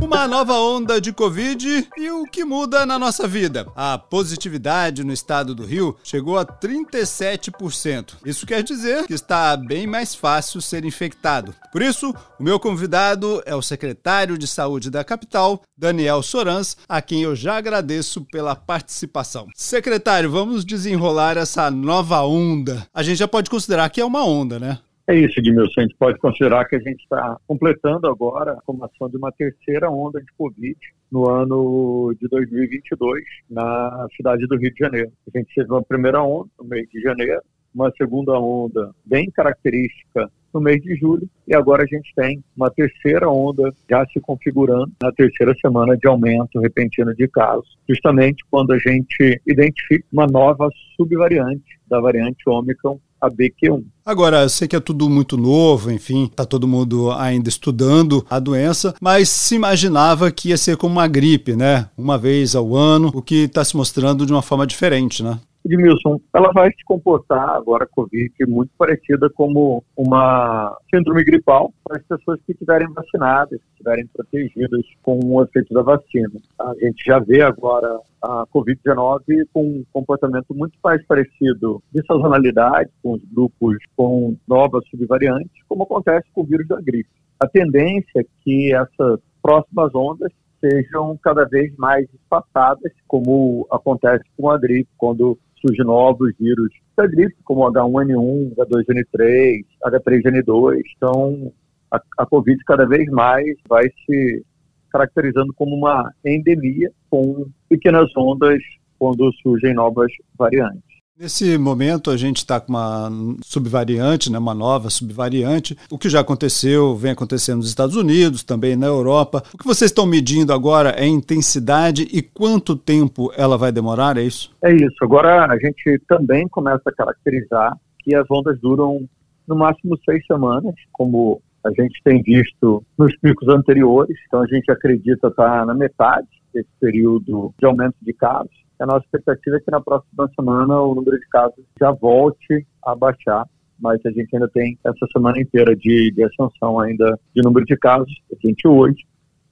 Uma nova onda de Covid e o que muda na nossa vida. A positividade no estado do Rio chegou a 37%. Isso quer dizer que está bem mais fácil ser infectado. Por isso, o meu convidado é o secretário de Saúde da capital, Daniel Sorans, a quem eu já agradeço pela participação. Secretário, vamos desenrolar essa nova onda. A gente já pode considerar que é uma onda, né? É isso, Edmilson. A gente pode considerar que a gente está completando agora a formação de uma terceira onda de Covid no ano de 2022 na cidade do Rio de Janeiro. A gente teve uma primeira onda no mês de janeiro, uma segunda onda bem característica no mês de julho e agora a gente tem uma terceira onda já se configurando na terceira semana de aumento repentino de casos, justamente quando a gente identifica uma nova subvariante da variante Ômicron a BQ1. Agora, eu sei que é tudo muito novo, enfim, está todo mundo ainda estudando a doença, mas se imaginava que ia ser como uma gripe, né? Uma vez ao ano, o que está se mostrando de uma forma diferente, né? Edmilson, ela vai se comportar agora, a Covid, muito parecida como uma síndrome gripal para as pessoas que estiverem vacinadas, que estiverem protegidas com o efeito da vacina. A gente já vê agora a Covid-19 com um comportamento muito mais parecido de sazonalidade, com os grupos com novas subvariantes, como acontece com o vírus da gripe. A tendência é que essas próximas ondas sejam cada vez mais espaçadas, como acontece com a gripe, quando surgem novos vírus da gripe, como H1N1, H2N3, H3N2. Então, a, a Covid cada vez mais vai se caracterizando como uma endemia com pequenas ondas quando surgem novas variantes. Nesse momento, a gente está com uma subvariante, né, uma nova subvariante. O que já aconteceu, vem acontecendo nos Estados Unidos, também na Europa. O que vocês estão medindo agora é intensidade e quanto tempo ela vai demorar, é isso? É isso. Agora a gente também começa a caracterizar que as ondas duram no máximo seis semanas, como a gente tem visto nos picos anteriores. Então a gente acredita estar na metade desse período de aumento de casos a nossa expectativa é que na próxima semana o número de casos já volte a baixar, mas a gente ainda tem essa semana inteira de, de ascensão ainda de número de casos. A gente hoje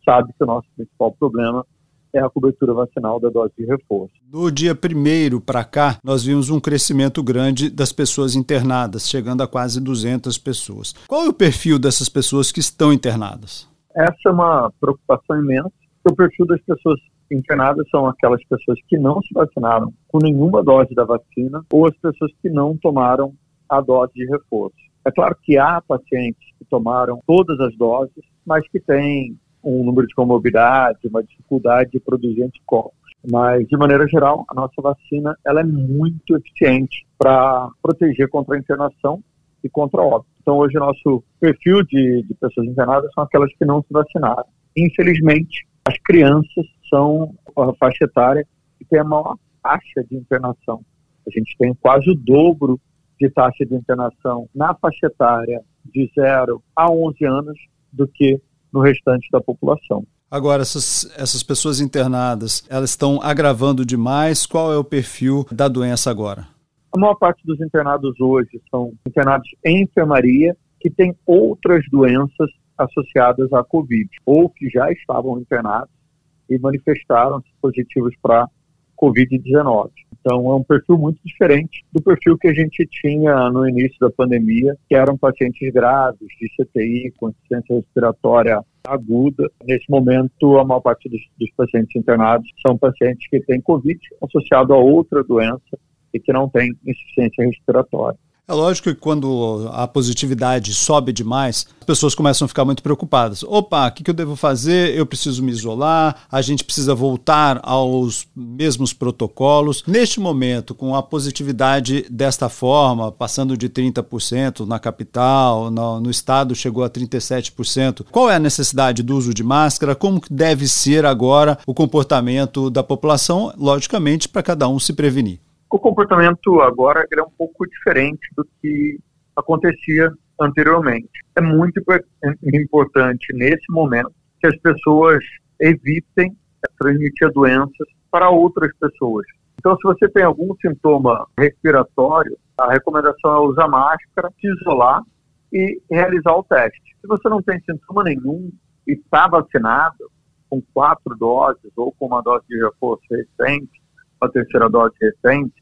sabe que o nosso principal problema é a cobertura vacinal da dose de reforço. No dia primeiro para cá, nós vimos um crescimento grande das pessoas internadas, chegando a quase 200 pessoas. Qual é o perfil dessas pessoas que estão internadas? Essa é uma preocupação imensa. O perfil das pessoas internadas são aquelas pessoas que não se vacinaram com nenhuma dose da vacina ou as pessoas que não tomaram a dose de reforço. É claro que há pacientes que tomaram todas as doses, mas que têm um número de comorbidade, uma dificuldade de produzir anticorpos. Mas, de maneira geral, a nossa vacina ela é muito eficiente para proteger contra a internação e contra óbito. Então, hoje, nosso perfil de, de pessoas internadas são aquelas que não se vacinaram. Infelizmente, as crianças são a faixa etária que tem a maior taxa de internação. A gente tem quase o dobro de taxa de internação na faixa etária de 0 a 11 anos do que no restante da população. Agora, essas, essas pessoas internadas, elas estão agravando demais? Qual é o perfil da doença agora? A maior parte dos internados hoje são internados em enfermaria que têm outras doenças associadas à Covid, ou que já estavam internados e manifestaram-se positivos para Covid-19. Então, é um perfil muito diferente do perfil que a gente tinha no início da pandemia, que eram pacientes graves, de CTI, com insuficiência respiratória aguda. Nesse momento, a maior parte dos, dos pacientes internados são pacientes que têm Covid associado a outra doença e que não têm insuficiência respiratória. É lógico que quando a positividade sobe demais, as pessoas começam a ficar muito preocupadas. Opa, o que, que eu devo fazer? Eu preciso me isolar, a gente precisa voltar aos mesmos protocolos. Neste momento, com a positividade desta forma, passando de 30% na capital, no, no estado chegou a 37%, qual é a necessidade do uso de máscara? Como deve ser agora o comportamento da população? Logicamente, para cada um se prevenir. O comportamento agora é um pouco diferente do que acontecia anteriormente. É muito importante nesse momento que as pessoas evitem transmitir doenças para outras pessoas. Então, se você tem algum sintoma respiratório, a recomendação é usar máscara, se isolar e realizar o teste. Se você não tem sintoma nenhum e está vacinado, com quatro doses ou com uma dose de reforço recente, uma terceira dose recente,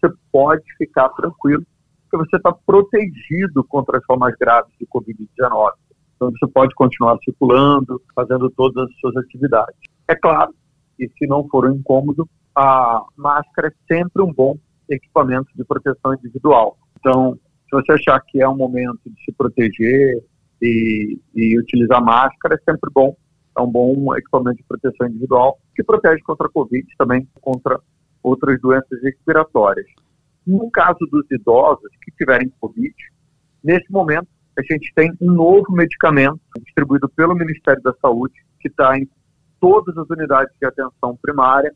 você pode ficar tranquilo, porque você está protegido contra as formas graves de Covid-19. Então, você pode continuar circulando, fazendo todas as suas atividades. É claro, e se não for um incômodo, a máscara é sempre um bom equipamento de proteção individual. Então, se você achar que é um momento de se proteger e, e utilizar máscara, é sempre bom. É um bom equipamento de proteção individual que protege contra a Covid também contra outras doenças respiratórias. No caso dos idosos que tiverem Covid, nesse momento a gente tem um novo medicamento distribuído pelo Ministério da Saúde, que está em todas as unidades de atenção primária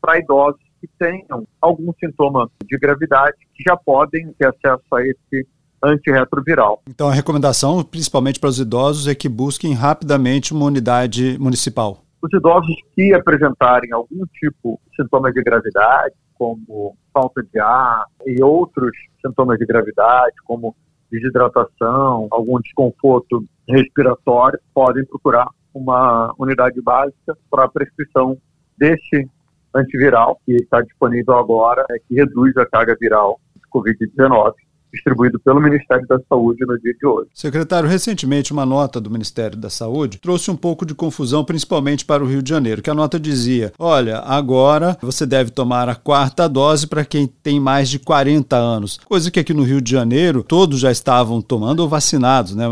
para idosos que tenham algum sintoma de gravidade, que já podem ter acesso a esse antirretroviral. Então a recomendação, principalmente para os idosos, é que busquem rapidamente uma unidade municipal. Os idosos que apresentarem algum tipo de sintoma de gravidade, como falta de ar e outros sintomas de gravidade, como desidratação, algum desconforto respiratório, podem procurar uma unidade básica para a prescrição desse antiviral que está disponível agora, é, que reduz a carga viral de Covid-19 distribuído pelo Ministério da Saúde no dia de hoje. Secretário, recentemente uma nota do Ministério da Saúde trouxe um pouco de confusão, principalmente para o Rio de Janeiro, que a nota dizia: olha, agora você deve tomar a quarta dose para quem tem mais de 40 anos. Coisa que aqui no Rio de Janeiro todos já estavam tomando ou vacinados, né?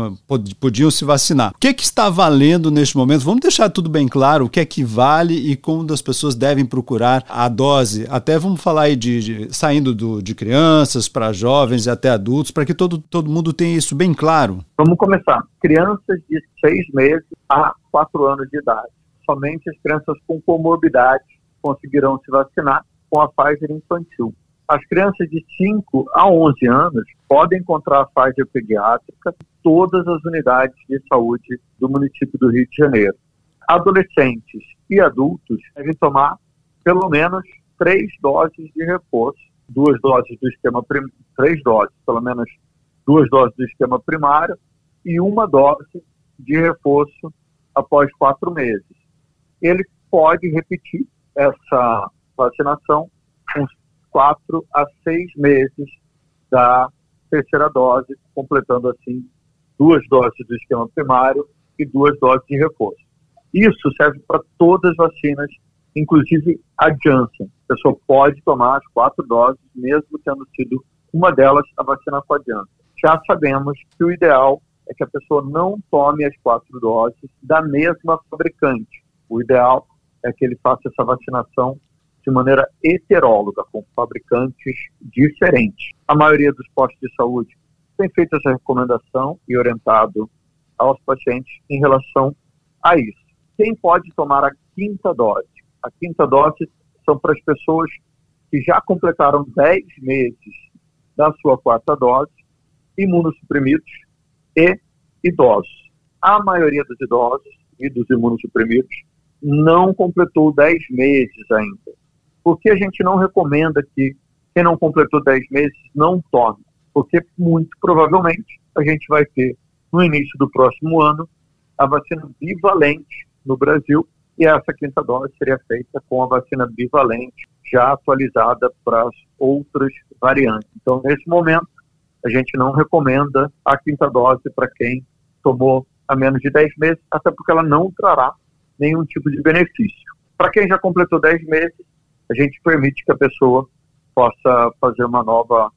Podiam se vacinar. O que é que está valendo neste momento? Vamos deixar tudo bem claro o que é que vale e como as pessoas devem procurar a dose. Até vamos falar aí de, de saindo do, de crianças para jovens e até adultos, para que todo, todo mundo tenha isso bem claro? Vamos começar. Crianças de seis meses a quatro anos de idade. Somente as crianças com comorbidade conseguirão se vacinar com a Pfizer infantil. As crianças de 5 a 11 anos podem encontrar a Pfizer pediátrica em todas as unidades de saúde do município do Rio de Janeiro. Adolescentes e adultos devem tomar pelo menos três doses de reforço duas doses do esquema três doses, pelo menos duas doses do esquema primário e uma dose de reforço após quatro meses. Ele pode repetir essa vacinação uns quatro a seis meses da terceira dose, completando assim duas doses do esquema primário e duas doses de reforço. Isso serve para todas as vacinas inclusive a Janssen. A pessoa pode tomar as quatro doses, mesmo tendo sido uma delas a vacina com a Janssen. Já sabemos que o ideal é que a pessoa não tome as quatro doses da mesma fabricante. O ideal é que ele faça essa vacinação de maneira heteróloga, com fabricantes diferentes. A maioria dos postos de saúde tem feito essa recomendação e orientado aos pacientes em relação a isso. Quem pode tomar a quinta dose? A quinta dose são para as pessoas que já completaram 10 meses da sua quarta dose, imunossuprimidos e idosos. A maioria dos idosos e dos imunossuprimidos não completou 10 meses ainda. Por que a gente não recomenda que quem não completou 10 meses não tome? Porque muito provavelmente a gente vai ter, no início do próximo ano, a vacina bivalente no Brasil e essa quinta dose seria feita com a vacina bivalente, já atualizada para as outras variantes. Então, nesse momento, a gente não recomenda a quinta dose para quem tomou há menos de 10 meses, até porque ela não trará nenhum tipo de benefício. Para quem já completou 10 meses, a gente permite que a pessoa possa fazer uma nova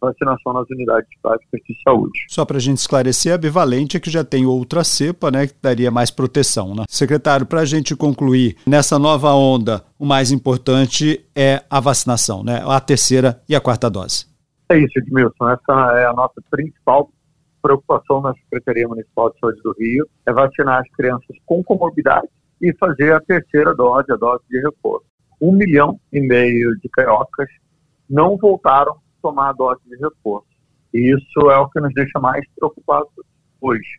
vacinação nas unidades básicas de saúde. Só para a gente esclarecer, a bivalente é que já tem outra cepa, né, que daria mais proteção, né? Secretário, para a gente concluir, nessa nova onda, o mais importante é a vacinação, né? A terceira e a quarta dose. É isso, Edmilson. Essa é a nossa principal preocupação na Secretaria Municipal de Saúde do Rio, é vacinar as crianças com comorbidade e fazer a terceira dose, a dose de reforço. Um milhão e meio de cariocas não voltaram tomar a dose de reforço. E isso é o que nos deixa mais preocupados hoje.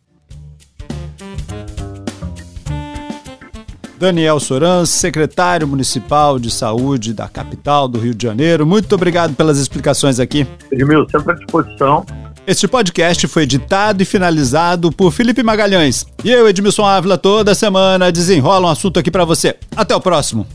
Daniel Soran, secretário municipal de saúde da capital do Rio de Janeiro. Muito obrigado pelas explicações aqui. Edmil, sempre à disposição. Este podcast foi editado e finalizado por Felipe Magalhães. E eu, Edmilson Ávila, toda semana desenrola um assunto aqui para você. Até o próximo.